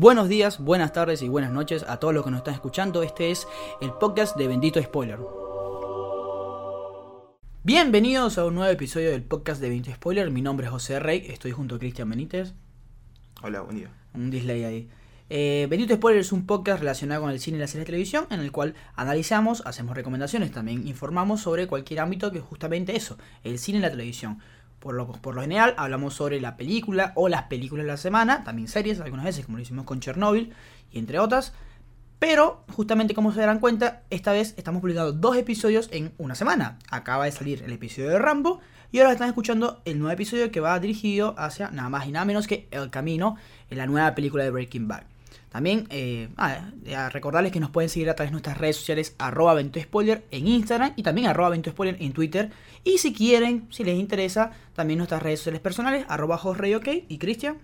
Buenos días, buenas tardes y buenas noches a todos los que nos están escuchando. Este es el podcast de Bendito Spoiler. Bienvenidos a un nuevo episodio del podcast de Bendito Spoiler. Mi nombre es José Rey, estoy junto a Cristian Benítez. Hola, buen día. Un display ahí. Eh, Bendito Spoiler es un podcast relacionado con el cine y las series de televisión en el cual analizamos, hacemos recomendaciones, también informamos sobre cualquier ámbito que es justamente eso, el cine y la televisión. Por lo, general hablamos sobre la película o las películas de la semana, también series algunas veces como lo hicimos con Chernobyl y entre otras. Pero justamente como se darán cuenta, esta vez estamos publicando dos episodios en una semana. Acaba de salir el episodio de Rambo y ahora están escuchando el nuevo episodio que va dirigido hacia nada más y nada menos que El Camino en la nueva película de Breaking Bad. También eh, ah, a recordarles que nos pueden seguir a través de nuestras redes sociales arroba Spoiler en Instagram y también arroba Spoiler en Twitter. Y si quieren, si les interesa, también nuestras redes sociales personales arroba OK y Cristian.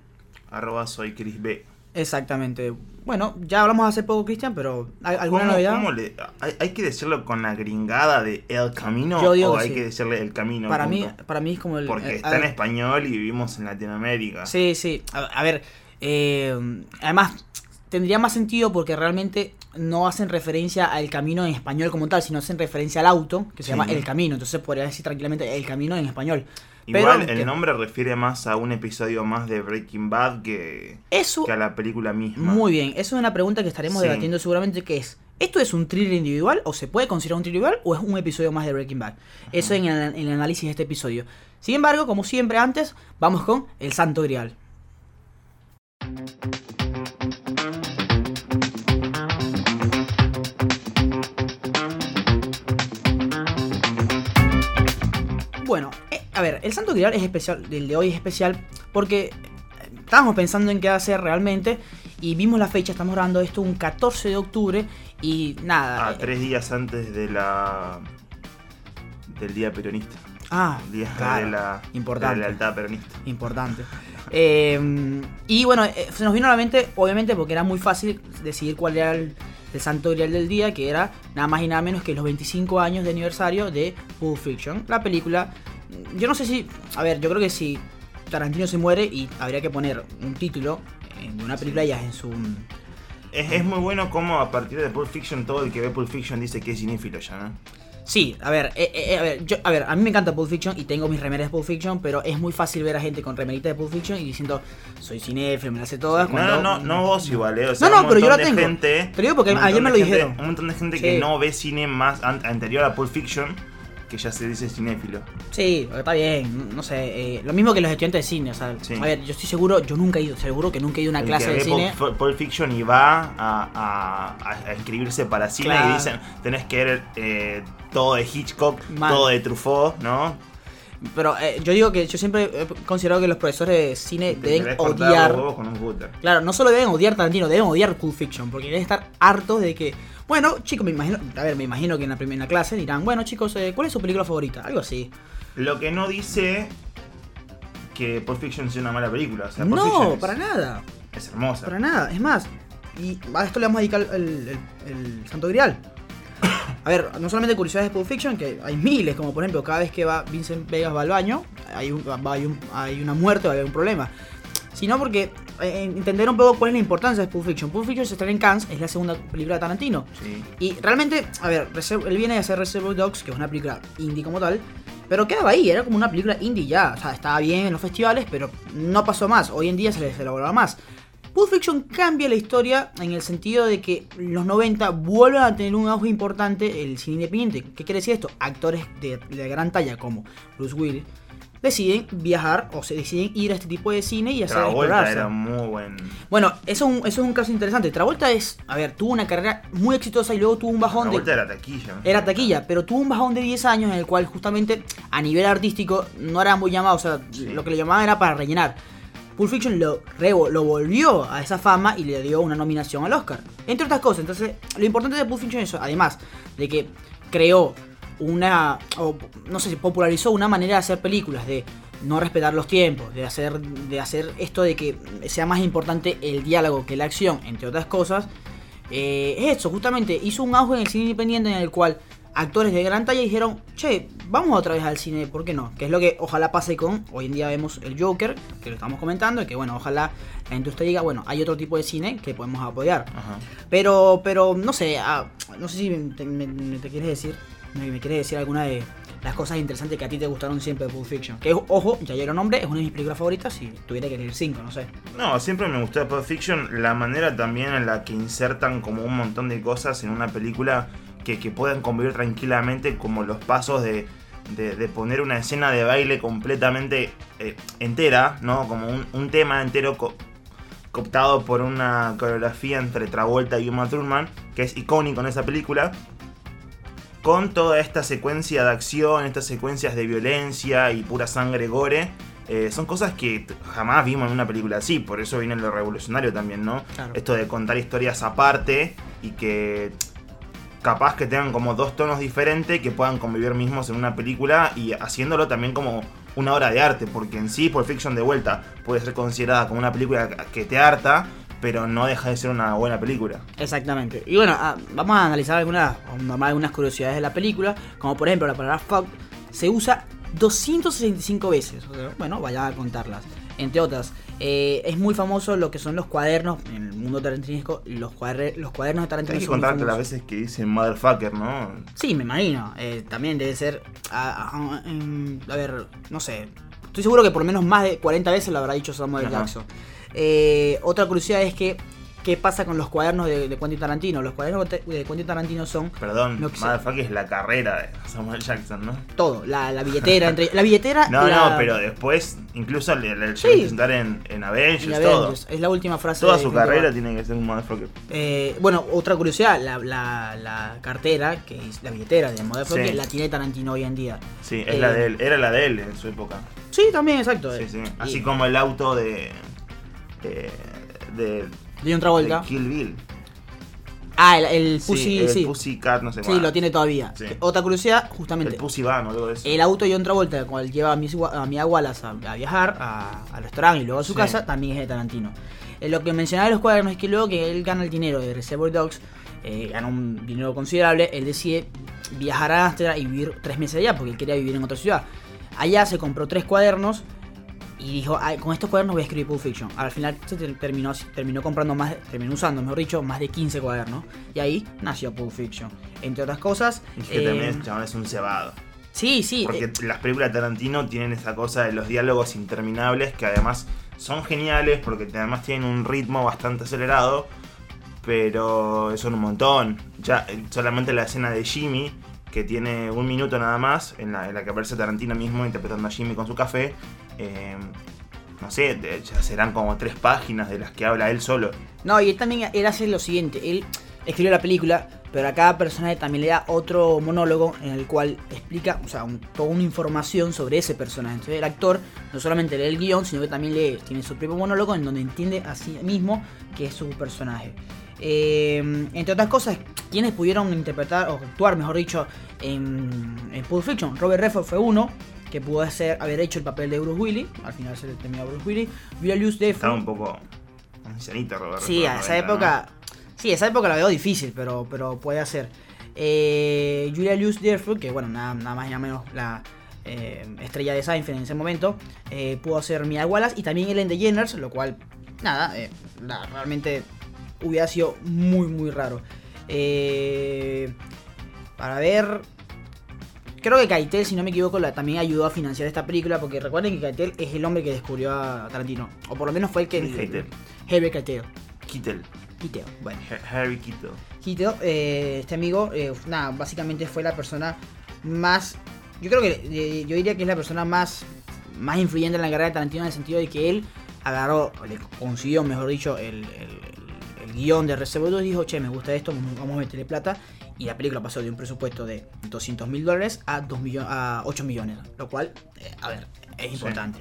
Arroba soy Chris B. Exactamente. Bueno, ya hablamos hace poco, Cristian, pero ¿alguna ¿Cómo- novedad? cómo le- hay, hay que decirlo con la gringada de El Camino Yo digo o que hay sí. que decirle El Camino? para, mí, para mí es como el... Porque eh, está en ver, español y vivimos en Latinoamérica. Sí, sí. A, a ver, eh, además tendría más sentido porque realmente no hacen referencia al camino en español como tal, sino hacen referencia al auto, que se Sí. llama El Camino. Entonces podría decir tranquilamente El Camino en español. Igual Pero, el que- nombre refiere más a un episodio más de Breaking Bad que, Eso, que a la película misma. muy bien. Eso es una pregunta que estaremos Sí. debatiendo seguramente, que es, ¿esto es un thriller individual o se puede considerar un thriller individual o es un episodio más de Breaking Bad? Eso en el, en el análisis de este episodio. Sin embargo, como siempre antes, vamos con El Santo Grial. Bueno, eh, a ver, el Santo Grial es especial, el de hoy es especial porque eh, estábamos pensando en qué hacer realmente y vimos la fecha, estamos grabando esto un 14 de octubre y nada. A eh, tres días antes de la del día peronista. Ah, El día claro, de, la, importante. de la lealtad peronista. importante. Eh, y bueno, eh, se nos vino a la mente, obviamente, porque era muy fácil decidir cuál era el, el santo grial del día, que era nada más y nada menos que los 25 años de aniversario de Pulp Fiction. La película, yo no sé si, a ver, yo creo que si Tarantino se muere y habría que poner un título de una película ya en su... Es, es muy bueno como a partir de Pulp Fiction todo el que ve Pulp Fiction dice que es cinéfilo ya, ¿no? Sí, a ver, eh, eh, a ver, yo, a ver, a mí me encanta Pulp Fiction y tengo mis remeras de Pulp Fiction, pero es muy fácil ver a gente con remerita de Pulp Fiction y diciendo, soy cinéfilo, me las sé todas. No, no, no, no vos igual, ¿eh? O sea, No, no, pero yo la tengo. Gente, Te lo digo porque ayer me lo gente- dijeron. Un montón de gente Sí. que no ve cine más an- anterior a Pulp Fiction que ya se dice cinéfilo. Sí, está bien, no sé, eh, lo mismo que los estudiantes de cine, o sea, Sí. a ver, yo estoy seguro, yo nunca he ido, seguro que nunca he ido a una El clase que de cine. Pulp Fiction y va a, a- a- inscribirse para cine Claro. y dicen, tenés que ver eh, todo de Hitchcock, todo de Truffaut, ¿no? Pero eh, yo digo que yo siempre he considerado que los profesores de cine Te deben odiar. con un. Claro, no solo deben odiar Tarantino, deben odiar Pulp Fiction, porque deben estar hartos de que. Bueno, chicos, me imagino. A ver, me imagino que en la primera clase dirán, bueno, chicos, eh, ¿cuál es su película favorita? Algo así. Lo que no dice que Pulp Fiction sea una mala película. O sea, Pulp No, Fiction es- para nada. Es hermosa. Para nada. Es más, y a esto le vamos a dedicar el, el- el Santo Grial. A ver, no solamente curiosidades de Pulp Fiction, que hay miles, como por ejemplo, cada vez que va Vincent Vegas va al baño, hay, un- va- hay, un- hay una muerte o hay un problema. Sino porque eh, entender un poco cuál es la importancia de Pulp Fiction. Pulp Fiction se estrena en Cannes, es la segunda película de Tarantino. Sí. Y realmente, a ver, él viene de hacer Reservoir Dogs, que es una película indie como tal, pero quedaba ahí, era como una película indie ya. O sea, estaba bien en los festivales, pero no pasó más. Hoy en día se les elaboraba más. Pulp Fiction cambia la historia en el sentido de que los 90 vuelven a tener un auge importante el cine independiente. ¿Qué quiere decir esto? Actores de, de gran talla como Bruce Willis deciden viajar o se deciden ir a este tipo de cine y hacer Travolta era muy buen. Bueno, eso, es un- eso es un caso interesante. Travolta es, a ver, tuvo una carrera muy exitosa y luego tuvo un bajón Travolta de... era taquilla. Era taquilla, pero tuvo un bajón de 10 años en el cual justamente a nivel artístico no era muy llamado, o sea, Sí. lo que le llamaban era para rellenar. Pulp Fiction lo, lo volvió a esa fama y le dio una nominación al Oscar. Entre otras cosas, entonces, lo importante de Pulp Fiction es eso, además de que creó una, o no sé si popularizó una manera de hacer películas, de no respetar los tiempos, de hacer, de hacer esto de que sea más importante el diálogo que la acción, entre otras cosas. Eh, es eso, justamente hizo un auge en el cine independiente en el cual actores de gran talla dijeron, che, vamos otra vez al cine, ¿por qué no? Que es lo que ojalá pase con, hoy en día vemos el Joker, que lo estamos comentando, y que bueno, ojalá la industria diga, bueno, hay otro tipo de cine que podemos apoyar. Ajá. Pero, pero, no sé, ah, no sé si te, me- me- te quieres decir, me, me quieres decir alguna de las cosas interesantes que a ti te gustaron siempre de Pulp Fiction. Que, ojo, ya lo nombré, es una de mis películas favoritas, y tuviera que elegir cinco, no sé. No, siempre me gustó Pulp Fiction la manera también en la que insertan como un montón de cosas en una película que, que puedan convivir tranquilamente, como los pasos de, de- de poner una escena de baile completamente eh, entera, ¿no? Como un, un tema entero co- cooptado por una coreografía entre Travolta y Uma Thurman, que es icónico en esa película. Con toda esta secuencia de acción, estas secuencias de violencia y pura sangre gore, eh, son cosas que jamás vimos en una película así, por eso viene lo revolucionario también, ¿no? Claro. Esto de contar historias aparte y que capaz que tengan como dos tonos diferentes que puedan convivir mismos en una película y haciéndolo también como una obra de arte, porque en sí Pulp Fiction de vuelta puede ser considerada como una película que te harta, pero no deja de ser una buena película. Exactamente. Y bueno, ah, vamos a analizar algunas, algunas curiosidades de la película, como por ejemplo la palabra fuck se usa 265 veces. Bueno, vaya a contarlas. Entre otras, eh, es muy famoso lo que son los cuadernos en el mundo tarantinesco. Los, cuader- los cuadernos de Tarantino Tienes que contarte las veces que dicen motherfucker, ¿no? Sí, me imagino. Eh, también debe ser. ah, ah, em, a ver, no sé. Estoy seguro que por lo menos más de 40 veces lo habrá dicho Samuel Ajá. Jackson. Eh, otra curiosidad es que. ¿Qué pasa con los cuadernos de, de Quentin Tarantino? Los cuadernos de Quentin Tarantino son Perdón, Lo que motherfucker es la carrera de Samuel Jackson, ¿no? todo. La, la billetera, entre. La billetera. No, la- no, pero después incluso Sí. llegó a presentar en, en Avengers, la todo. Avengers, Es la última frase. Toda de su carrera tiene que ser un motherfucker. Eh, bueno, otra curiosidad, la, la, la cartera, que es la billetera de Motherfucker, Sí. la tiene Tarantino hoy en día. Sí, es Eh, la de él, era la de él en su época. Sí, también, exacto. Sí, sí. Y- Así como el auto de. de. de, de John Travolta. de Kill Bill. Ah, el, el Pussy, sí, el sí. Pussycat, no sé Sí, lo tiene todavía. Sí. Otra curiosidad, El justamente. Pussy Van o algo de eso. El auto de John Travolta, con el lleva a Wa- a Mia Wallace a, a viajar a- al restaurante y luego a su Sí. casa, también es de Tarantino. Eh, lo que mencionaba de los cuadernos es que luego que él gana el dinero de Reservoir Dogs, eh, gana un dinero considerable, él decide viajar a Amsterdam y vivir tres meses allá, porque él quería vivir en otra ciudad. Allá se compró tres cuadernos y dijo, "Ay, con estos cuadernos voy a escribir Pulp Fiction. Al final se ter- terminó, terminó comprando más, terminó usando, mejor dicho, más de 15 cuadernos. Y ahí nació Pulp Fiction. Entre otras cosas... Y que eh, también el chabón es un cebado. Sí, sí. Porque eh, las películas de Tarantino tienen esa cosa de los diálogos interminables que además son geniales porque además tienen un ritmo bastante acelerado, pero son un montón. Ya eh, solamente la escena de Jimmy, que tiene un minuto nada más, en la, en la que aparece Tarantino mismo interpretando a Jimmy con su café, eh, no sé, ya serán como tres páginas de las que habla él solo. No, y él también él hace lo siguiente, él escribió la película, pero a cada personaje también le da otro monólogo en el cual explica, o sea, toda una información sobre ese personaje. Entonces el actor no solamente lee el guion, sino que también lee, tiene su propio monólogo en donde entiende a sí mismo que es su personaje. Eh, entre otras cosas, quienes pudieron interpretar o actuar, mejor dicho, en, en Pulp Fiction, Robert Redford fue uno que pudo hacer, haber hecho el papel de Bruce Willis, al final se le terminó a Bruce Willis, Julia Louis Estaba Dreyfus un poco ancianito, Robert. Sí, a esa 90, ¿no? época. Sí, esa época la veo difícil, pero, pero puede hacer. Eh, Julia Louis Dreyfus, que bueno, nada, nada más y nada menos la eh, estrella de Seinfeld en ese momento, eh, pudo hacer Mia Wallace y también Ellen DeGeneres, lo cual, nada, la- realmente hubiera sido muy, muy raro. Para ver. Creo que Keitel, si no me equivoco, la- también ayudó a financiar esta película, porque recuerden que Keitel es el hombre que descubrió a Tarantino, o por lo menos fue el que... ¿Quién es Keitel? Harvey Keitel. Kittel. Keitel, bueno. Ha- Harry Kittel. Quito, eh, este amigo, eh, nada, básicamente fue la persona más. Yo creo que eh, yo diría que es la persona más, más influyente en la carrera de Tarantino en el sentido de que él agarró, le consiguió, mejor dicho, el, el- el- guion de Reservoir y dijo, che, me gusta esto, vamos a meterle plata. Y la película pasó de un presupuesto de 200 mil dólares a, 2 millo- a 8 millones, lo cual, eh, a ver, es importante.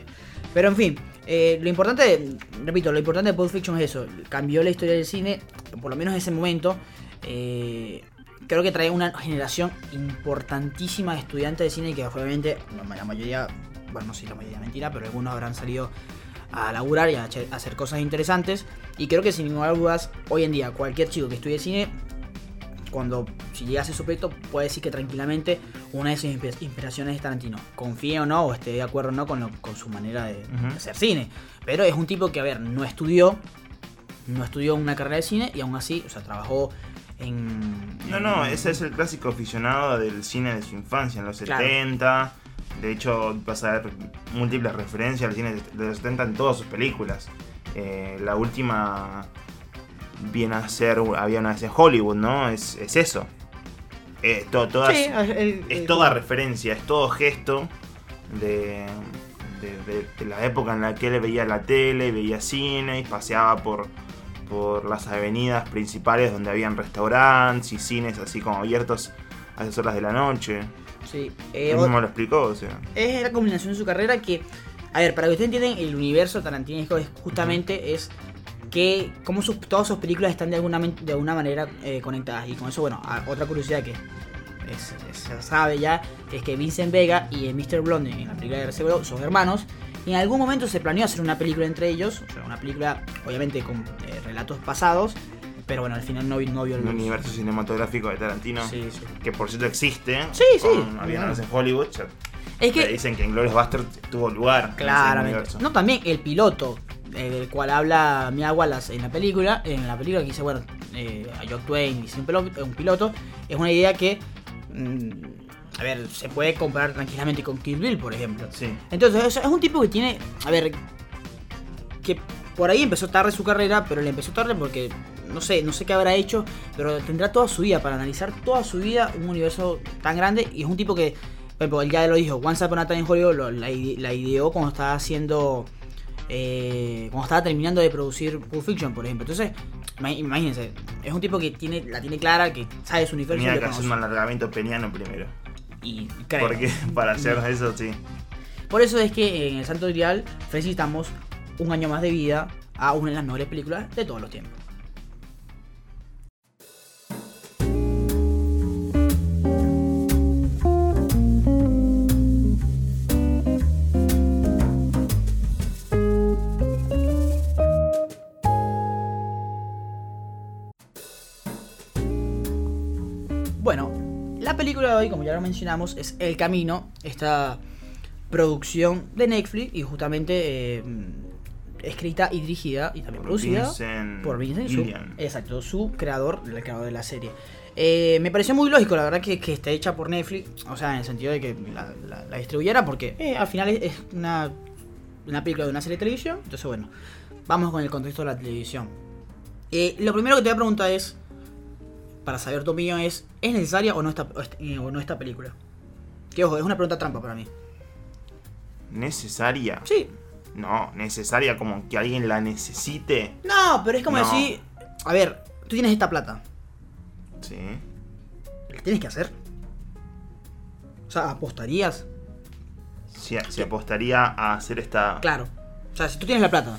Pero en fin, eh, lo importante, repito, lo importante de Pulp Fiction es eso, cambió la historia del cine, por lo menos en ese momento. eh, creo que trae una generación importantísima de estudiantes de cine que obviamente la mayoría, bueno, no sé si la mayoría mentira, pero algunos habrán salido a laburar y a hacer cosas interesantes. Y creo que sin ninguna duda, hoy en día, cualquier chico que estudie cine, cuando si llegase su proyecto puede decir que tranquilamente una de sus inspi- inspiraciones es Tarantino. Confíe o no, o esté de acuerdo o no con, lo- con su manera de, hacer cine. Pero es un tipo que, a ver, no estudió, no estudió una carrera de cine y aún así, o sea, trabajó en... No, en- no, ese es el clásico aficionado del cine de su infancia, en los Claro. 70. De hecho, vas a ver múltiples referencias al cine de los 70 en todas sus películas. Eh, la última viene a ser Había una vez en Hollywood, ¿no? Es, es eso. Eh, to- todas, Sí, el- es el- toda referencia, es todo gesto de, de- de- de la época en la que él veía la tele, veía cine y paseaba por, por las avenidas principales donde habían restaurantes y cines así como abiertos a esas horas de la noche. Sí, eh, Él mismo lo explicó, o sea. es la combinación de su carrera que, a ver, para que ustedes entiendan, el universo tarantinesco es justamente es que como sus, todas sus películas están de alguna, de alguna manera eh, conectadas. Y con eso, bueno, a- otra curiosidad que es- es- se sabe ya, es que Vincent Vega y Mr. Blonde en la película de Reservoir son hermanos. Y en algún momento se planeó hacer una película entre ellos, o sea, una película obviamente con eh, relatos pasados, pero bueno, al final no, no vio el Un universo cinematográfico de Tarantino. Sí, sí. Que por cierto existe. Sí, sí. vez en Hollywood. Es que dicen que en Glorious Bastard tuvo lugar. en ese Claramente. No, también el piloto eh, del cual habla Mia Wallace en la película, en la película que dice, bueno, eh, a Jock Twain dice un, piloto, es una idea que, mm, a ver, se puede comparar tranquilamente con Kill Bill, por ejemplo. Sí. Entonces, es, es un tipo que tiene, a ver, que por ahí empezó tarde su carrera, pero le empezó tarde porque no sé, no sé qué habrá hecho, pero tendrá toda su vida para analizar toda su vida un universo tan grande y es un tipo que, por ejemplo, él ya lo dijo, Once Upon a Time in Hollywood lo- la, ide- la ideó cuando estaba haciendo, eh, cuando estaba terminando de producir Pulp Fiction, por ejemplo. Entonces, ima- imagínense, es un tipo que tiene, la tiene clara, que sabe su universo Tenía que hacer un alargamiento peniano primero. Y creo. Porque para hacer eso, sí. Por eso es que en el Santo Grial felicitamos un año más de vida a una de las mejores películas de todos los tiempos. Película de hoy, como ya lo mencionamos, es El Camino, esta producción de Netflix y justamente eh, escrita y dirigida y también Por producida Vincent por Vincent, su, exacto, su creador, el creador de la serie. Eh, me pareció muy lógico, la verdad, que, que esté hecha por Netflix, o sea, en el sentido de que la, la- la distribuyera, porque eh, al final es, es una, una película de una serie de televisión, entonces bueno, vamos con el contexto de la televisión. Lo primero que te voy a preguntar es, para saber tu opinión, es, ¿es necesaria o no esta, o esta- o no esta película? Que ojo, es una pregunta trampa para mí. ¿Necesaria? Sí, No, necesaria como que alguien la necesite. no, pero es como No. decir, a ver, tú tienes esta plata, Sí. ¿la tienes que hacer? O sea, ¿apostarías? Si, apostaría a hacer esta. Claro. O sea, si tú tienes la plata,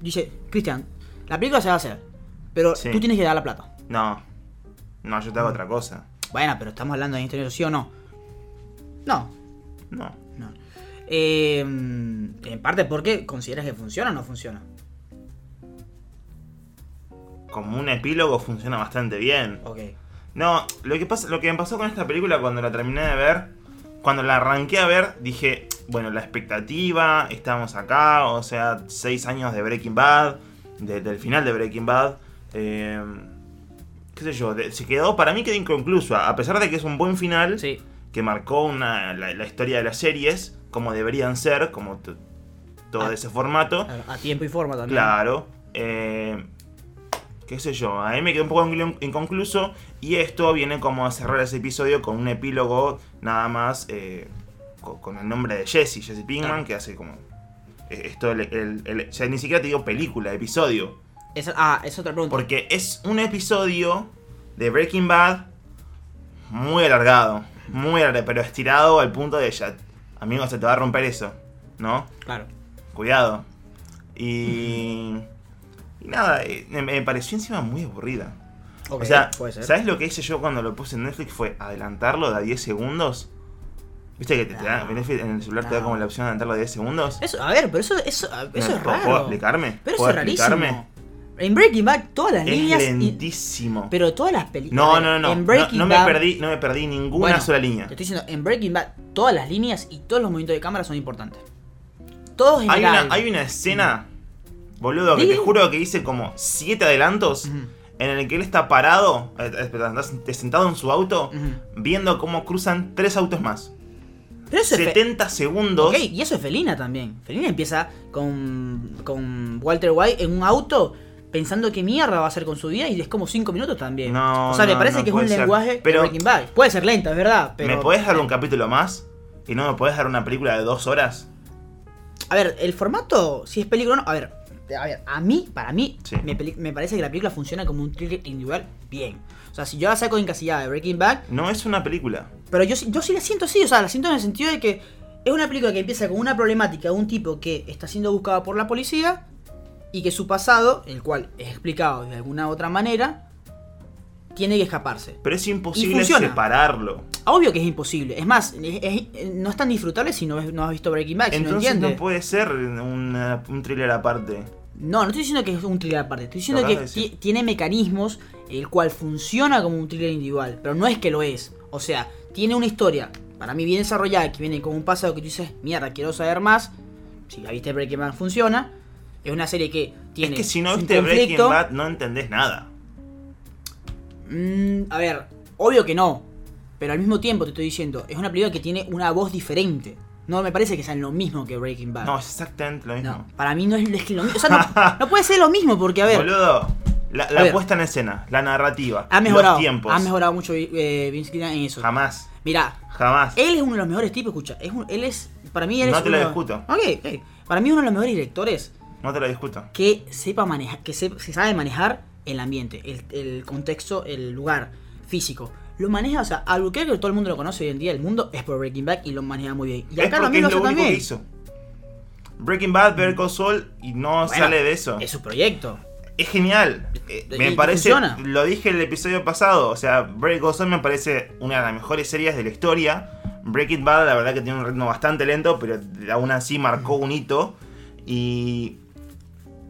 dice, Cristian, la película se va a hacer, pero Sí. tú tienes que dar la plata. No. No, yo te hago otra cosa. Bueno, pero estamos hablando de interior, ¿sí o no? No, No. no. Eh, en parte porque consideras que funciona o no funciona. Como un epílogo funciona bastante bien. Ok. No, lo que pasa, lo que me pasó con esta película cuando la terminé de ver, cuando la arranqué a ver, dije, bueno, la expectativa, estamos acá, o sea, seis años de Breaking Bad, de- del final de Breaking Bad, eh, qué sé yo, se quedó, para mí quedó inconcluso, a pesar de que es un buen final, Sí. que marcó una, la, la historia de las series, como deberían ser, como todo Ah. ese formato. A tiempo y forma también. Claro. eh, qué sé yo, a mí me quedó un poco inconcluso y esto viene como a cerrar ese episodio con un epílogo nada más eh, co- con, el nombre de Jesse, Jesse Pinkman, que hace como... eh, Esto, el, el- el- o sea, ni siquiera te digo película, episodio. Esa- ah, es otra pregunta. Porque es un episodio de Breaking Bad muy alargado, muy alargado, pero estirado al punto de ya, amigo, se te va a romper eso, ¿no? Claro. Cuidado. Y. Y nada, eh, me, me pareció encima muy aburrida. O sea. ¿sabes lo que hice yo cuando lo puse en Netflix? Fue adelantarlo de a 10 segundos. ¿Viste que te, te da- No. Netflix en el celular te da No. como la opción de adelantarlo a 10 segundos? Eso, a ver, pero eso, eso, eso ¿Me- es ¿puedo- raro. ¿Puedo explicarme? Pero eso ¿Puedo es rarísimo. En Breaking Bad, todas las Es líneas. y- lentísimo. pero todas las películas. No, no, no, En no. Breaking No, no me perdí, no me perdí ninguna Bueno, sola línea. Te estoy diciendo, en Breaking Bad, todas las líneas y todos los movimientos de cámara son importantes. Todos en Hay algo. una, hay una escena, boludo, que te juro que hice como siete adelantos en el que él está parado, eh, eh, sentado en su auto, viendo cómo cruzan tres autos más. Pero eso es. fe- 70 segundos. Ok, y eso es Felina también. Felina empieza con, con Walter White en un auto pensando qué mierda va a hacer con su vida y es como 5 minutos también. No, o sea, me no, parece no que es un ser. lenguaje Pero- de Breaking Bad. Puede ser lenta, es verdad, pero... ¿Me podés dar un capítulo más? ¿Y no me podés dar una película de dos horas? A ver, el formato, si es película o no... A ver, a ver, a mí, para mí, Sí. me, me parece que la película funciona como un thriller individual bien. O sea, si yo la saco encasillada de Breaking Bad, No es una película. Pero yo, yo sí la siento así, o sea, la siento en el sentido de que es una película que empieza con una problemática de un tipo que está siendo buscado por la policía y que su pasado, el cual es explicado de alguna otra manera, tiene que escaparse. Pero es imposible separarlo. Obvio que es imposible. Es más, es- es- no es tan disfrutable si no, has visto Breaking Bad, si no Entonces no puede ser una- un thriller aparte. No, no estoy diciendo que es un thriller aparte, estoy diciendo que tiene mecanismos el cual funciona como un thriller individual, pero no es que lo es. O sea, tiene una historia para mí bien desarrollada que viene con un pasado que tú dices, mierda, quiero saber más. Si la viste Breaking Bad funciona. Es una serie que tiene es que si no viste Breaking. Bad no entendés nada. Mm, a ver, obvio que no. Pero al mismo tiempo te estoy diciendo, es una película que tiene una voz diferente. No me parece que sean lo mismo que Breaking Bad. No, es exactamente lo mismo. No, para mí no es, lo mismo. O sea, no, no puede ser lo mismo porque, a ver, Boludo, la, la A ver. puesta en escena, la narrativa, ha mejorado. los tiempos. Ha mejorado mucho eh, Vince Gilligan en eso. Jamás, Mirá, jamás. él es uno de los mejores tipos, escucha. Es un- él es, para mí, él No es te lo discuto. Ok, ok. Para mí, uno de los mejores directores No te lo discuto. que sepa manejar, que se, se sabe manejar el ambiente, el, el contexto, el lugar físico. Lo maneja, o sea, algo que todo el mundo lo conoce hoy en día, el mundo es por Breaking Bad y lo maneja muy bien. Y es acá lo porque mismo es lo hace único también. que hizo. Breaking Bad, Better Call Saul y no Bueno, sale de eso. Es su proyecto. Es genial. Eh, me parece, funciona. lo dije el episodio pasado, o sea, Breaking Saul me parece una de las mejores series de la historia. Breaking Bad, la verdad que tiene un ritmo bastante lento, pero aún así marcó un hito. Y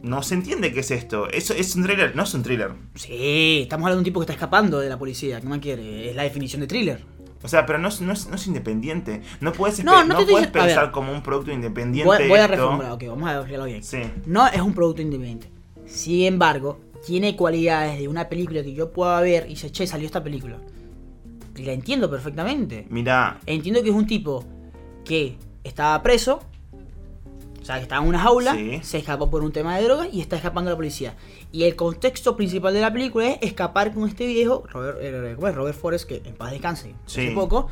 no se entiende qué es esto. Eso es un thriller, no es un thriller. Sí, estamos hablando de un tipo que está escapando de la policía. ¿Qué más quiere? Es la definición de thriller. O sea, pero no es, no es, no es independiente. No puedes, No, no te puedes ver. pensar como un producto independiente. Voy, voy a reformular, ok, vamos a explicarlo bien. Sí. No es un producto independiente. Sin embargo, tiene cualidades de una película que yo pueda ver y dice, che, salió esta película. Y la entiendo perfectamente. Mira, Entiendo que es un tipo que estaba preso, sea, que estaba en una jaula, Sí. se escapó por un tema de drogas y está escapando de la policía. Y el contexto principal de la película es escapar con este viejo, Robert, eh, ¿cómo es? Robert Forrest, que en paz descanse, Sí. hace poco.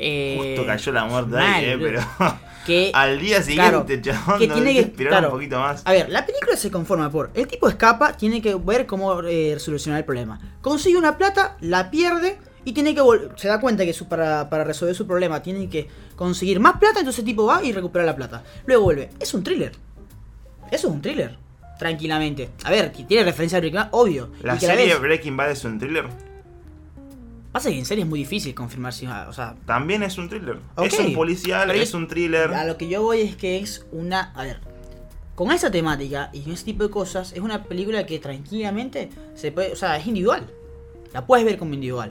eh, justo cayó la muerte mal, ahí, eh, pero que al día claro, siguiente, chabón, que no tiene que- esperar claro. un poquito más. A ver, la película se conforma por. El tipo escapa, tiene que ver cómo eh, solucionar el problema. Consigue una plata, la pierde y tiene que Se da cuenta que su- para, para resolver su problema tiene que conseguir más plata, entonces el tipo va y recupera la plata. Luego vuelve. Es un thriller. Eso es un thriller. Tranquilamente. A ver, tiene referencia a Breaking Bad, obvio. ¿La serie vez- Breaking Bad es un thriller? Pasa que en serie es muy difícil confirmar si. O sea, También es un thriller. Es un policial, es un thriller. A lo que yo voy es que es una. A ver. Con esa temática y con ese tipo de cosas, es una película que tranquilamente se puede. O sea, es individual. La puedes ver como individual.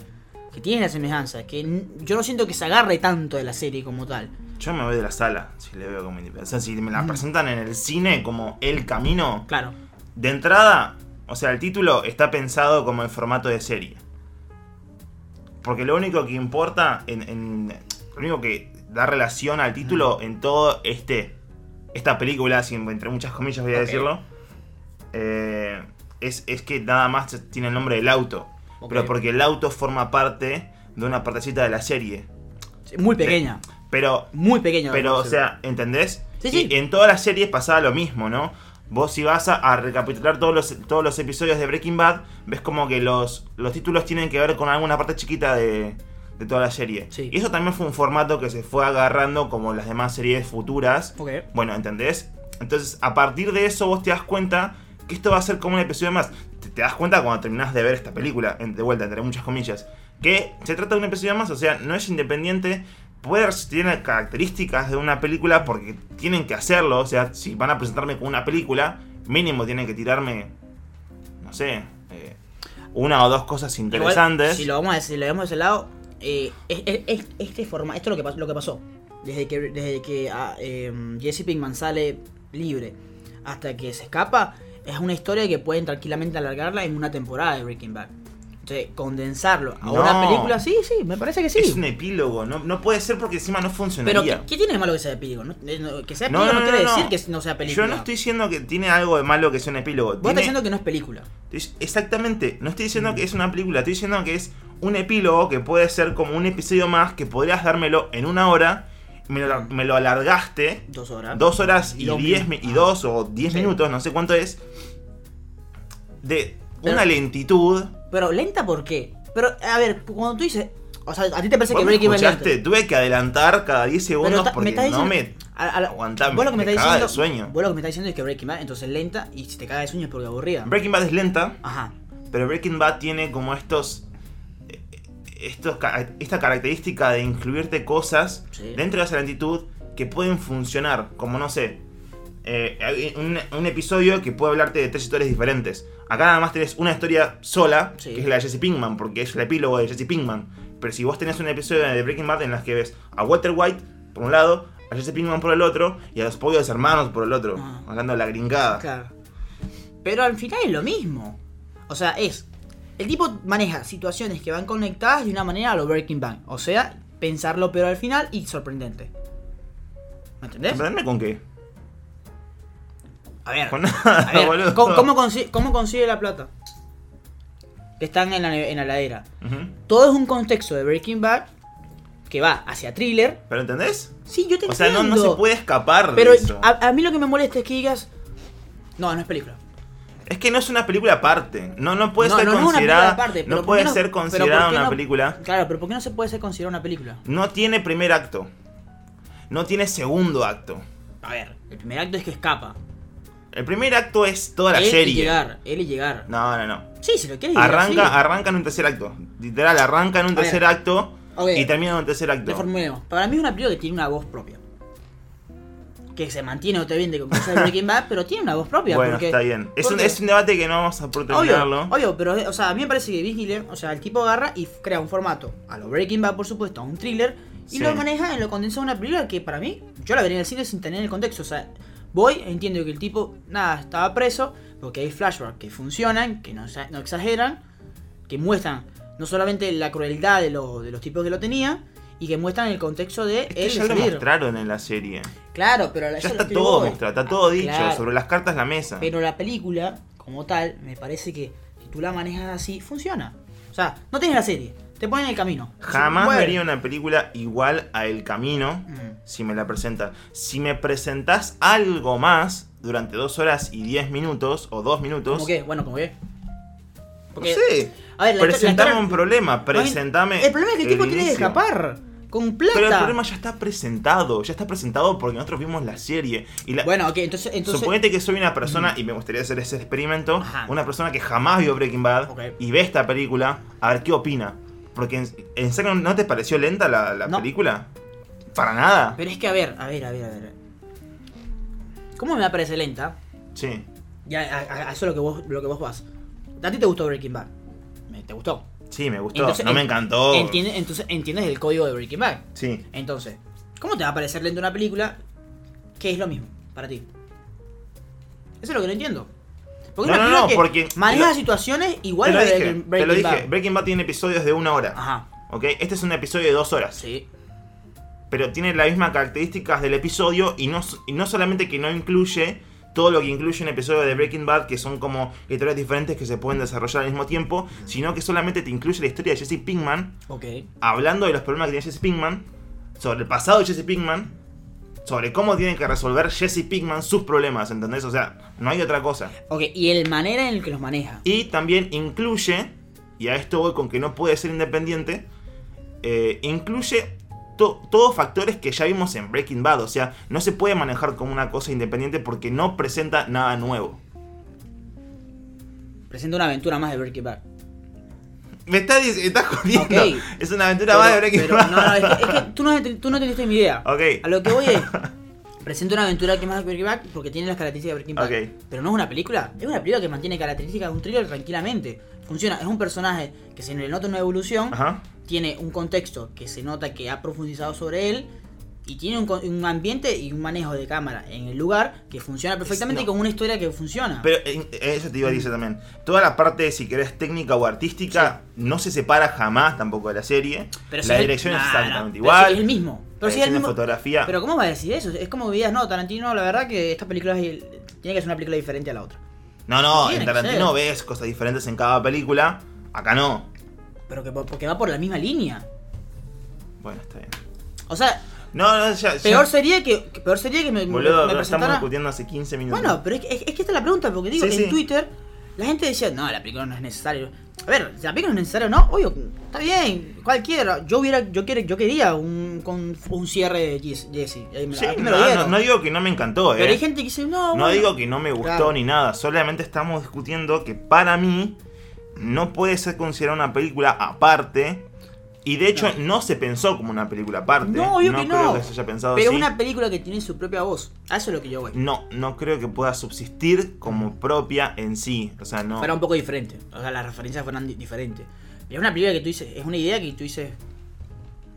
Que tiene la semejanza. Que yo no siento que se agarre tanto de la serie como tal. Yo me voy de la sala si le veo como. O sea, si me la presentan en el cine como El Camino, Claro. de entrada, o sea, el título está pensado como en formato de serie. Porque lo único que importa, en, en- lo único que da relación al título en todo este esta película, entre muchas comillas voy a decirlo, eh, es, es que nada más tiene el nombre del auto. Pero porque el auto forma parte de una partecita de la serie. Muy pequeña. Pero Muy pequeña. pero, o sea, ¿entendés? Sí, Y sí. en todas las series pasaba lo mismo, ¿no? Vos si vas a, a recapitular todos los, todos los episodios de Breaking Bad, ves como que los, los títulos tienen que ver con alguna parte chiquita de, de toda la serie. Sí. Y eso también fue un formato que se fue agarrando como las demás series futuras. Ok. Bueno, ¿entendés? Entonces, a partir de eso vos te das cuenta que esto va a ser como un episodio más. Te, das cuenta cuando terminás de ver esta película, de vuelta, entre muchas comillas, que se trata de un episodio más, o sea, no es independiente. Puede tiene características de una película porque tienen que hacerlo. O sea, si van a presentarme con una película, mínimo tienen que tirarme sé, eh, una o dos cosas interesantes. Igual, si lo vamos a, si lo vemos de ese lado, eh, es- es- es- este forma, esto es lo que, lo que pasó. Desde que, desde que ah, eh, Jesse Pinkman sale libre hasta que se escapa, es una historia que pueden tranquilamente alargarla en una temporada de Breaking Bad. Entonces, condensarlo a No. una película, sí, sí, me parece que sí. Es un epílogo, no, no puede ser porque encima no Pero, funcionaría. ¿qué, qué tiene de malo que sea epílogo? No- eh, que sea epílogo no, quiere decir que no sea película. Yo no estoy diciendo que tiene algo de malo que sea un epílogo. Vos Tiene- estás diciendo que no es película. Exactamente, no estoy diciendo que es una película, estoy diciendo que es un epílogo que puede ser como un episodio más que podrías dármelo en una hora, me lo, me lo alargaste Dos horas. dos horas y diez y Ah. dos o diez Sí. minutos, no sé cuánto es, de Pero- una lentitud. Pero lenta, ¿por qué? Pero, a ver, cuando tú dices. O sea, a ti te parece ¿Vos que Breaking Bad lento. Tuve que adelantar cada 10 Pero segundos ta- porque no me a- a aguantaba, vos lo que me me estás diciendo, de sueño. Vos lo que me estás diciendo es que Breaking Bad entonces es lenta y si te caga de sueño es porque aburrida. Breaking Bad es lenta, Ajá. pero Breaking Bad tiene como estos estos ca- esta característica de incluirte cosas Sí. dentro de esa lentitud que pueden funcionar, como no sé, eh, un, un episodio que puede hablarte de tres historias diferentes. Acá nada más tenés una historia sola, Sí. que es la de Jesse Pinkman, porque es el epílogo de Jesse Pinkman. Pero si vos tenés un episodio de Breaking Bad en las que ves a Walter White por un lado, a Jesse Pinkman por el otro y a los pollos hermanos por el otro, Ah. hablando de la gringada. Claro. Pero al final es lo mismo. O sea, es. El tipo maneja situaciones que van conectadas de una manera a lo Breaking Bad. O sea, pensarlo pero al final y sorprendente. ¿Me entendés? ¿Sorprenderme con qué? A ver. Con nada, A ver, boludo. ¿cómo, cómo consigue, cómo consigue la plata? Que están en la, en la heladera. Ujú. Todo es un contexto de Breaking Bad que va hacia thriller. ¿Pero entendés? Sí, yo te O sea, no, entiendo. no se puede escapar Pero de eso. a, a mí lo que me molesta es que digas. No, no es película. Es que no es una película aparte. No, no puede No, ser no, no es una considerada. película aparte, no ¿por puede no- ser pero ¿por considerada una no- película. Claro, pero ¿por qué no se puede ser considerada una película? No tiene primer acto. No tiene segundo acto. A ver, el primer acto es que escapa. El primer acto es toda la él y serie. llegar, él y llegar. No, no, no. Sí, si lo llegar, Arranca, sí. arranca en un tercer acto. Literal, arranca en un A ver. tercer acto y termina en un tercer acto. Reformulemos. Para mí es una película que tiene una voz propia. Que se mantiene obviamente con cosas de Breaking Bad, pero tiene una voz propia. Bueno, porque, está bien. Es un, porque- es un debate que no vamos a poder Obvio, pero o sea, a mí me parece que Vince Gilligan, o sea, el tipo agarra y crea un formato a lo Breaking Bad, por supuesto, a un thriller, y Sí. lo maneja en lo condensado de una película que para mí, yo la vería en el cine sin tener el contexto. O sea, voy, entiendo que el tipo, nada, estaba preso, porque hay flashbacks que funcionan, que no, exa- no exageran, que muestran no solamente la crueldad de, los de los tipos que lo tenía, y que muestran el contexto de Es que él ya lo salir. mostraron en la serie. Claro, pero Ya eso es está todo mostrado, está todo Ah, dicho, claro. sobre las cartas la mesa. Pero la película, como tal, me parece que si tú la manejas así, funciona. O sea, no tienes la serie, te ponen el camino. Jamás vería una película igual a El Camino Mm. si me la presentas. Si me presentás algo más durante dos horas y diez minutos o dos minutos, ¿Cómo qué? Bueno, ¿cómo qué? No sé, a ver, la- presentame la un problema, presentame. El problema es que el tipo tiene que inicio. escapar. Con plata. Pero el problema ya está presentado, ya está presentado porque nosotros vimos la serie. Y la, Bueno, ok, entonces. entonces Suponete que soy una persona, y me gustaría hacer ese experimento, Ajá. una persona que jamás vio Breaking Bad y ve esta película, a ver qué opina. Porque en, en serio, ¿no te pareció lenta la, la No. película? Para nada. Pero es que, a ver, a ver, a ver, a ver. ¿Cómo me parece lenta? Sí. Ya, a eso es lo que vos, lo que vos vas. ¿A ti te gustó Breaking Bad? Me- ¿Te gustó? Sí, me gustó. Entonces, no me en- encantó. Entiende- entonces entiendes el código de Breaking Bad. Sí. Entonces, ¿cómo te va a parecer lenta una película que es lo mismo para ti? Eso es lo que no entiendo. Porque No, no, no, que porque- maneja te lo- situaciones igual te lo a dije, Breaking, te Breaking lo dije. Bad. Breaking Bad tiene episodios de una hora. Ajá, ¿Ok? Este es un episodio de dos horas. sí. Pero tiene las mismas características del episodio y no, y no solamente que no incluye todo lo que incluye un episodio de Breaking Bad, que son como historias diferentes que se pueden desarrollar al mismo tiempo, sino que solamente te incluye la historia de Jesse Pinkman, hablando de los problemas que tiene Jesse Pinkman, sobre el pasado de Jesse Pinkman, sobre cómo tiene que resolver Jesse Pinkman sus problemas, ¿entendés? O sea, no hay otra cosa. Ok, y el manera en el que los maneja. Y también incluye, y a esto voy con que no puede ser independiente, eh, incluye to- todos factores que ya vimos en Breaking Bad. O sea, no se puede manejar como una cosa independiente porque no presenta nada nuevo. Presenta una aventura más de Breaking Bad. Me estás, jodiendo. Es una aventura más de Breaking pero- Bad. no, no, es que, es que tú, no, tú no mi idea. A lo que voy es. presenta una aventura que más Breaking Bad porque tiene las características de Breaking Bad. Pero no es una película, es una película que mantiene características de un thriller tranquilamente. Funciona, es un personaje que se le nota una evolución, Ajá. Tiene un contexto que se nota que ha profundizado sobre él y tiene un, ambiente y un manejo de cámara en el lugar que funciona perfectamente no. y con una historia que funciona. Pero eh, eso te iba a decir también. Toda la parte, si querés, técnica o artística, no se separa jamás tampoco de la serie. Pero la dirección es nah, exactamente no, pero igual. si es el mismo. Pero la si es el mismo. fotografía. Pero ¿cómo va a decir eso? Es como digas, no, Tarantino, la verdad que esta película es- tiene que ser una película diferente a la otra. no, no, en Tarantino ves cosas diferentes en cada película. Acá no. Pero que porque va por la misma línea. Bueno, está bien. O sea, No, no, ya. ya- peor sería que, peor sería que me, Boludo, me estamos discutiendo hace 15 minutos. Bueno, pero es que, es, es que esta es la pregunta, porque digo, Sí, en sí. Twitter la gente decía, no, la película no es necesaria. A ver, la película no es necesaria o no, obvio, está bien, cualquiera. Yo hubiera, yo, quiere- yo quería un, con, un cierre de Jesse. Me, Sí, no, digo que no me encantó, eh. Pero hay gente que dice, no, No bueno. digo que no me gustó Claro. ni nada, solamente estamos discutiendo que para mí no puede ser considerada una película aparte. Y de hecho no, se pensó como una película aparte. No, que creo no. que se haya pensado Pero así. una película que tiene su propia voz. A eso es lo que yo voy. No, no creo que pueda subsistir como propia en sí. O sea, no. Fuera un poco diferente. O sea, las referencias fueran di- diferentes. Es una película que tú dices, es una idea que tú dices,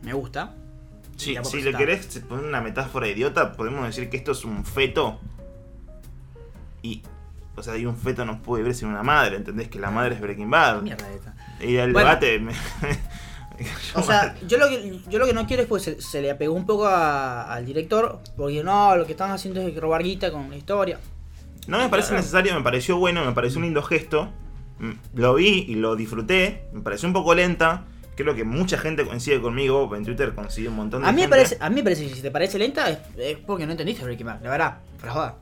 me gusta. Sí, si le querés poner una metáfora idiota, podemos decir que esto es un feto. Y. O sea, y un feto no puede vivir sin una madre, ¿entendés? Que la madre es Breaking Bad. ¿Qué mierda es esta? Y el Bueno. debate. me- O sea, yo lo que, yo lo que no quiero es pues se, se le apegó un poco a- al director, porque no, lo que están haciendo es robar guita con la historia. No me parece necesario, me pareció bueno, me pareció un lindo gesto. Mm, Lo vi y lo disfruté. Me pareció un poco lenta. Creo que mucha gente coincide conmigo. En Twitter coincide un montón de A mí, me gente. parece, a mí me parece que si te parece lenta es, es porque no entendiste Breaking Bad, la verdad, pero joda.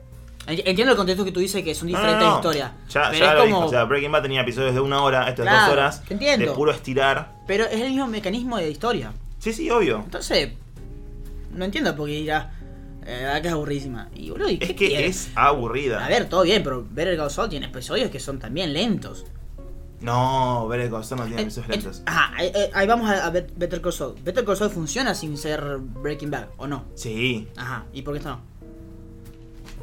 En- Entiendo el contexto que tú dices que son No, no, diferentes no. historias. Ya, pero ya es lo como. dijo. O sea, Breaking Bad tenía episodios de una hora, esto es Claro, dos horas. entiendo. De puro estirar. Pero es el mismo mecanismo de historia. Sí, sí, obvio. Entonces, no entiendo por qué dirá. Eh, la verdad que es aburrísima. Y boludo, ¿y Es qué que quieres? es aburrida. A ver, todo bien, pero Ver el Sol tiene episodios que son también lentos. No, ver el corazón no tiene Eh, episodios eh, lentos. Ajá, ahí, eh, ahí vamos a, a Bet- Better Call Saul. Better Call Saul funciona sin ser Breaking Bad, ¿o no? Sí, Ajá, ¿y por qué esto no?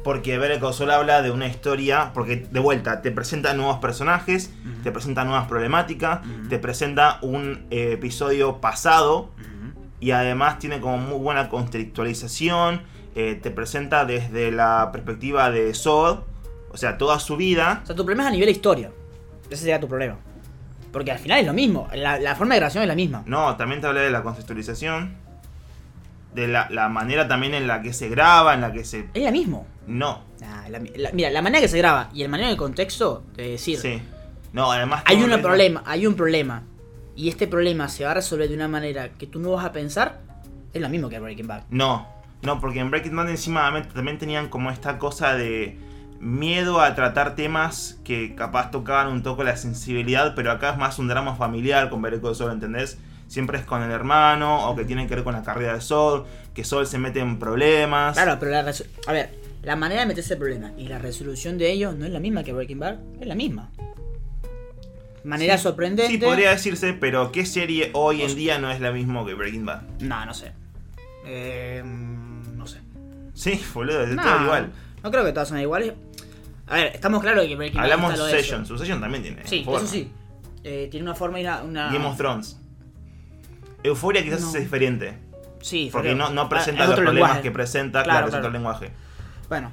Porque ver el console habla de una historia, porque de vuelta te presenta nuevos personajes, te presenta nuevas problemáticas, te presenta un eh, episodio pasado y además tiene como muy buena contextualización, eh, te presenta desde la perspectiva de Sod, o sea, toda su vida. O sea, tu problema es a nivel historia. Ese sería tu problema. Porque al final es lo mismo. La, la forma de grabación es la misma. No, también te hablé de la contextualización, de la, la manera también en la que se graba, en la que se... Es la mismo. No, la- la- mira, la manera que se graba y el manera del contexto de decir. sí. No, además... Hay un problema, hay un problema. Y este problema se va a resolver de una manera que tú no vas a pensar. Es lo mismo que Breaking Bad. No, no, porque en Breaking Bad encima también tenían como esta cosa de miedo a tratar temas que capaz tocaban un toco la sensibilidad, pero acá es más un drama familiar con Better Call Saul, ¿entendés? Siempre es con el hermano o que tiene que ver con la carrera de Sol, que Sol se mete en problemas. Claro, pero la A ver, la manera de meterse el problema y la resolución de ellos no es la misma que Breaking Bad. Es la misma. Manera Sí, sorprendente. Sí, podría decirse, pero ¿qué serie hoy en día no es la misma que Breaking Bad? No, no sé. Eh, no sé. Sí, boludo, es No, todo igual. No creo que todas son iguales. A ver, estamos claros de que Breaking Bad Hablamos está lo de Succession. Succession también tiene. Sí, forma. eso sí. Eh, tiene una forma y una. una- Game of Thrones. Euforia quizás No. es diferente. Sí, Porque no, no presenta es los problemas lenguaje. que presenta, Claro, claro, lenguaje. Bueno,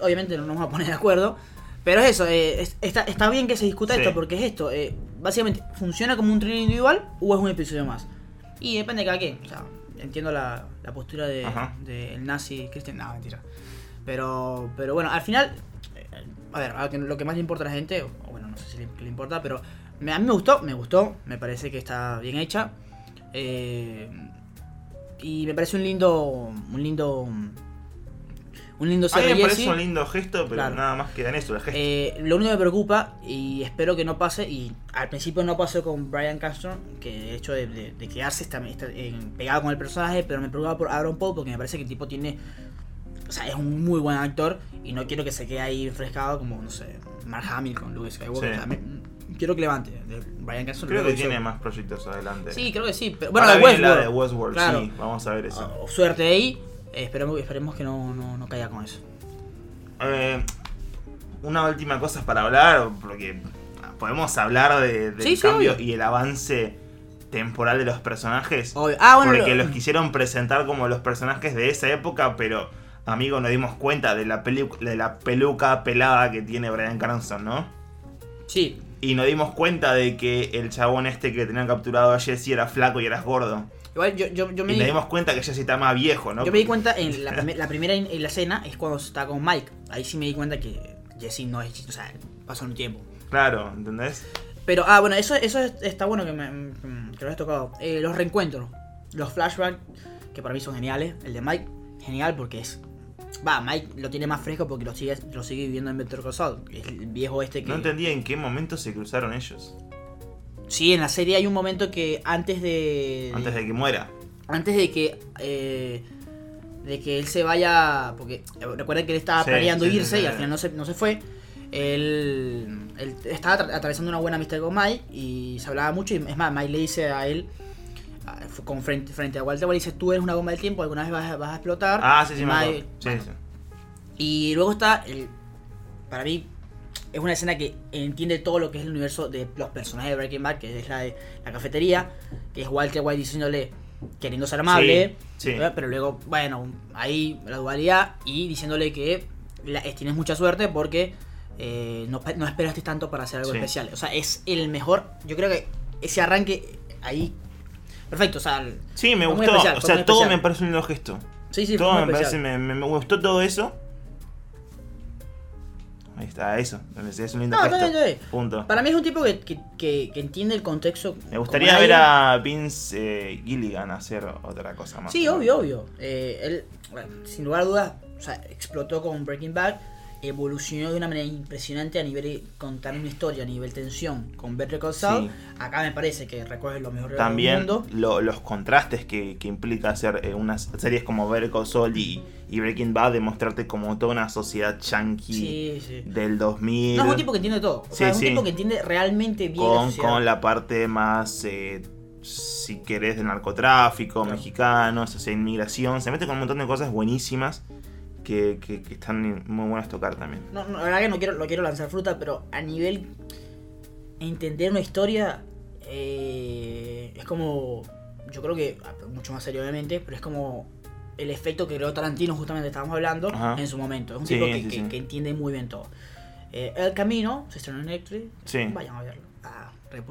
obviamente no nos vamos a poner de acuerdo. Pero es eso, eh, es- está, está bien que se discuta Sí. esto porque es esto. eh, básicamente, ¿funciona como un thriller individual o es un episodio más? Y depende de cada quien. O sea, entiendo la, la postura de- Ajá. del nazi Christian. No, mentira. Pero, pero bueno, al final, eh, a ver, a lo que más le importa a la gente, o bueno, no sé si le, le importa, pero a mí me gustó, me gustó, me parece que está bien hecha. eh, y me parece un lindo, un lindo, un lindo A mí me parece un lindo gesto, pero Claro. nada más queda en eso, el gesto. Eh, lo único que me preocupa, y espero que no pase, y al principio no pasó con Brian Castro, que el hecho de, de- de quedarse está, está, eh, pegado con el personaje, pero me preocupa por Aaron Paul porque me parece que el tipo tiene. O sea, es un muy buen actor y no quiero que se quede ahí enfrescado como, no sé, Mark Hamill con Luke Skywalker. Sí. O sea, me- quiero que levante. Brian Castro Creo que tiene más proyectos adelante. Sí, creo que sí. Pero, bueno, Ahora viene Westworld. la de Westworld, Claro. sí, vamos a ver eso. Oh, suerte ahí. Eh, esperemos, esperemos que no, no, no caiga con eso. Eh, una última cosa para hablar, porque podemos hablar de, del Sí, cambio y el avance temporal de los personajes. Obvio. Ah, bueno, porque lo- los quisieron presentar como los personajes de esa época, pero amigo, nos dimos cuenta la, de la peluca pelada que tiene Brian Cranston, ¿no? Sí, Y nos dimos cuenta de que el chabón este que tenían capturado a Jesse era flaco y era gordo. igual yo, yo, yo me Y di, nos dimos cuenta que Jesse está más viejo, ¿no? yo me di cuenta en la, prime- la primera en, la escena es cuando está con Mike. Ahí sí me di cuenta que Jesse no es. O sea, pasó un tiempo. Claro, ¿entendés? Pero, ah, bueno, eso, eso es- está bueno que, me, que lo has tocado. Eh, los reencuentros, los flashbacks, que para mí son geniales. El de Mike, genial porque es. Va, Mike lo tiene más fresco porque lo sigue, lo sigue viviendo en Better Call Saul. El viejo este que. No entendía en qué momento se cruzaron ellos. Sí, en la serie hay un momento que antes de. Antes de que muera. Antes de que. eh, de que él se vaya. Porque eh, recuerden que él estaba Sí, planeando sí, irse sí. y al final no se, no se fue. Él, él estaba atra- atravesando una buena amistad con Mike y se hablaba mucho. Y es más, Mike le dice a él. Con frente, frente a Walter, le dice: Tú eres una bomba del tiempo, alguna vez vas, a- vas a explotar. Ah, sí, sí, me Mike- acuerdo. Sí, sí. y luego está, el, para mí, es una escena que entiende todo lo que es el universo de los personajes de Breaking Bad, que es la de la cafetería, que es Walter White diciéndole, queriendo ser amable, Sí, sí. pero luego, bueno, ahí la dualidad y diciéndole que la- eh, tienes mucha suerte porque eh, no, no esperaste tanto para hacer algo Sí. especial. O sea, es el mejor, yo creo que ese arranque ahí, perfecto, o sea, Sí, me gustó. especial, o sea, todo me parece un lindo gesto. sí, sí, todo me parece, me, me- me gustó todo eso. Ahí está, eso. Es un lindo No, gesto. está bien. Punto. Para mí es un tipo que, que, que- que entiende el contexto. Me gustaría ver a Vince eh, Gilligan hacer otra cosa más. Sí, obvio, obvio. Eh, él, bueno, sin lugar a dudas, o sea, explotó con Breaking Bad, evolucionó de una manera impresionante a nivel contar una historia, a nivel tensión, con Better Call Saul. Sí. Acá me parece que recoge lo mejor del También mundo. lo- los contrastes que, que implica hacer eh, unas series como Better Call Saul y, y Breaking Bad, de mostrarte como toda una sociedad yankee Sí, sí. del 2000. No, es un tipo que entiende todo. O sea, es un tipo que entiende realmente bien la con, sociedad. con la parte más, eh, si querés, de narcotráfico, Claro. mexicanos, o sea, inmigración. Se mete con un montón de cosas buenísimas que, que- que están muy buenas tocar también. No, no, la verdad que no quiero, lo quiero lanzar fruta, pero a nivel entender una historia eh, es como, yo creo que, ah, mucho más serio obviamente, pero es como el efecto que creó Tarantino justamente estábamos hablando Ajá. en su momento. Es un Sí, tipo que, sí, que- sí. que entiende muy bien todo. Eh, el Camino, se estrenó en Netflix, Sí. vayan a verlo. Ah, re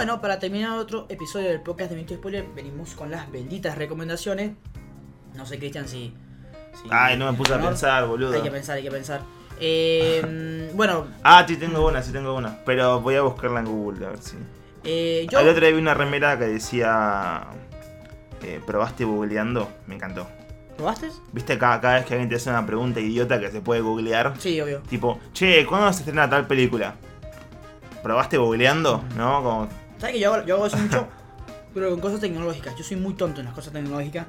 Bueno, para terminar otro episodio del podcast de Mito Spoiler, venimos con las benditas recomendaciones. No sé, Cristian, si, si- Ay, no me puse a pensar, boludo. Hay que pensar, hay que pensar. Eh, bueno, Ah, sí tengo una, sí tengo una. Pero voy a buscarla en Google, a ver si. eh, yo... El otro día vi una remera que decía. eh, ¿Probaste googleando? Me encantó. ¿Probaste? ¿Viste cada, cada vez que alguien te hace una pregunta idiota que se puede googlear? Sí, obvio. Tipo, che, ¿cuándo se estrena tal película? ¿Probaste googleando? ¿No? Como. ¿Sabes que yo yo hago eso mucho? Pero con cosas tecnológicas. Yo soy muy tonto en las cosas tecnológicas.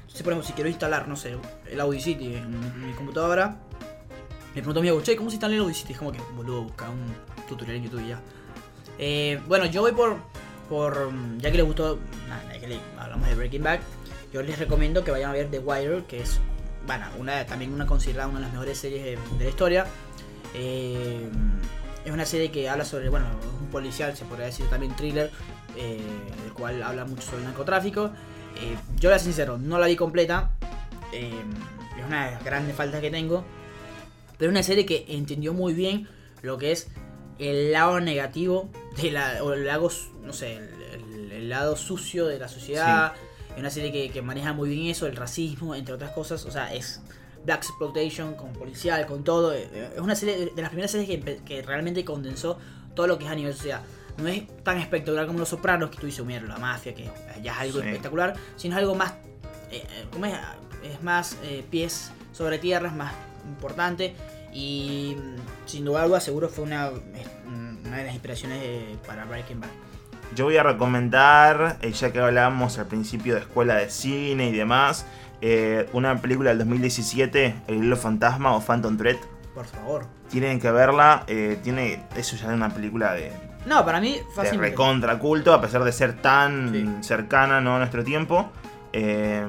Entonces, por ejemplo, si quiero instalar, no sé, el Audacity en mi computadora, le pregunto a mi amigo, che, ¿cómo se instala el Audacity? Es como que, boludo, busca un tutorial en YouTube y ya. Eh, bueno, yo voy por, por. Ya que les gustó. Hablamos de Breaking Bad, yo les recomiendo que vayan a ver The Wire, que es. Bueno, una, también una considerada una de las mejores series de, la historia. Eh, es una serie que habla sobre, bueno, policial, se podría decir también thriller, eh, el cual habla mucho sobre el narcotráfico. Eh, yo, la sincero, no la vi completa. eh, es una de las grandes faltas que tengo. Pero es una serie que entendió muy bien lo que es el lado negativo de la, o el lado, no sé, el, el- el lado sucio de la sociedad. Es una serie que, que maneja muy bien eso, el racismo, entre otras cosas. O sea, es Black Exploitation con policial, con todo. Es una serie de- las primeras series que realmente condensó todo lo que es a nivel sociedad. No es tan espectacular como Los Sopranos, que tú dices, mira, la mafia, que ya es algo Sí. espectacular, sino es algo más. eh, eh, ¿cómo es? Es más eh, pies sobre tierra, es más importante. Y mm, sin duda alguna, seguro fue una, es una de las inspiraciones de- para Breaking Bad. Yo voy a recomendar, eh, ya que hablábamos al principio de escuela de cine y demás, eh, una película del 2017, El hilo fantasma o Phantom Thread. Por favor. Tienen que verla. eh, tiene, eso ya es una película de, No, para mí, de fácilmente. recontra culto, a pesar de ser tan Sí. cercana ¿no? a nuestro tiempo. Eh,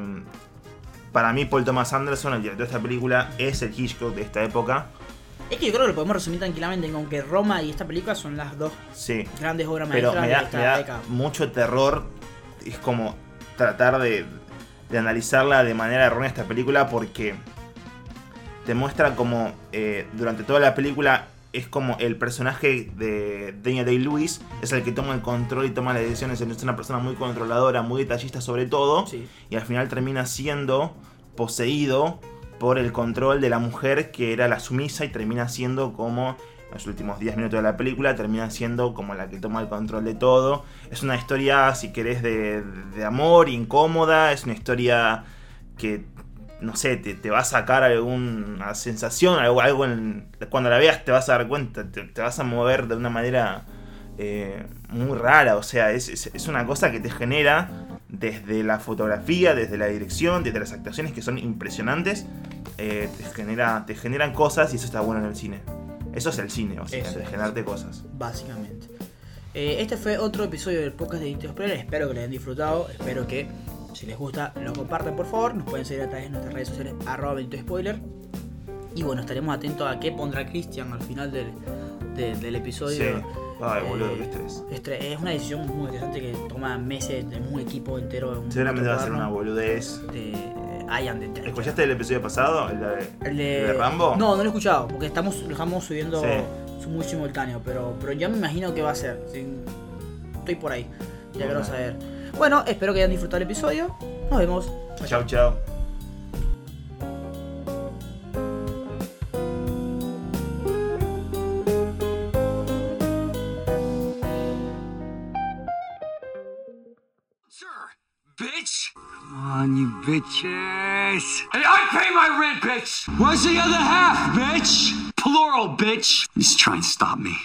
para mí, Paul Thomas Anderson, el director de esta película, es el Hitchcock de esta época. Es que yo creo que lo podemos resumir tranquilamente con que Roma y esta película son las dos Sí. grandes obras Pero maestras me de da, esta me da década. mucho terror. Es como tratar de, de analizarla de manera errónea esta película porque te muestra como eh, durante toda la película es como el personaje de Daniel Day-Lewis es el que toma el control y toma las decisiones. Es una persona muy controladora, muy detallista sobre todo. Sí. Y al final termina siendo poseído por el control de la mujer que era la sumisa y termina siendo como en los últimos 10 minutos de la película termina siendo como la que toma el control de todo. Es una historia, si querés, de, de amor, incómoda, es una historia que, no sé, te, te va a sacar alguna sensación, algo, algo en- cuando la veas te vas a dar cuenta, te, te vas a mover de una manera eh, muy rara, o sea, es, es- es una cosa que te genera desde la fotografía, desde la dirección, desde las actuaciones que son impresionantes, eh, te, genera, te generan cosas y eso está bueno en el cine. Eso es el cine, o sea, Eso de es. generarte cosas. Básicamente. Eh, este fue otro episodio del podcast de Dictos. Espero que lo hayan disfrutado. Espero que, si les gusta, lo compartan por favor. Nos pueden seguir a través de nuestras redes sociales, arroba Benito Spoiler. Y bueno, estaremos atentos a qué pondrá Christian al final del, de- del episodio. Sí. Ay, boludo, Eh, qué estrés. Estre- Es una decisión muy interesante que toma meses de un equipo entero. un Seguramente va a ser una boludez. De eh, de ¿Escuchaste el episodio pasado? ¿El de, el el de Rambo? No, no lo he escuchado, porque estamos, lo estamos subiendo Sí. muy simultáneo, pero, pero ya me imagino que va a ser. sí. Estoy por ahí, ya quiero saber. Bueno, espero que hayan disfrutado el episodio. Nos vemos. Chao, chao. Sure, bitch. Come on, you bitches. Hey, I pay my rent, bitch. Where's the other half, bitch? Plural, bitch. He's trying to stop me,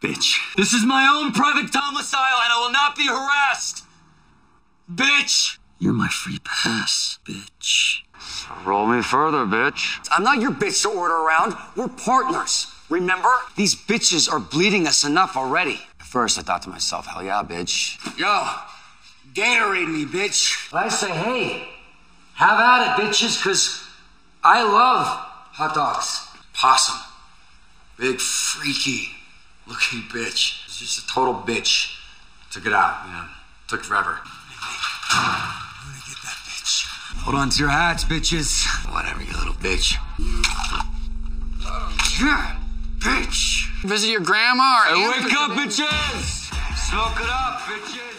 bitch. This is my own private domicile, and I will not be harassed, bitch. You're my free pass, bitch. So Roll me further, bitch. I'm not your bitch to order around. We're partners. Remember? These bitches are bleeding us enough already. At first, I thought to myself, hell yeah, bitch. Yo, Gatorade me, bitch. But I say, hey, have at it, bitches, because I love hot dogs. Possum. Big, freaky looking bitch. It's just a total bitch. Took it out, know. Took forever. I'm gonna get that bitch. Hold on to your hats, bitches. Whatever, you little bitch. Yeah, bitch. Visit your grandma or Hey, wake up, bitches! Smoke it up, bitches!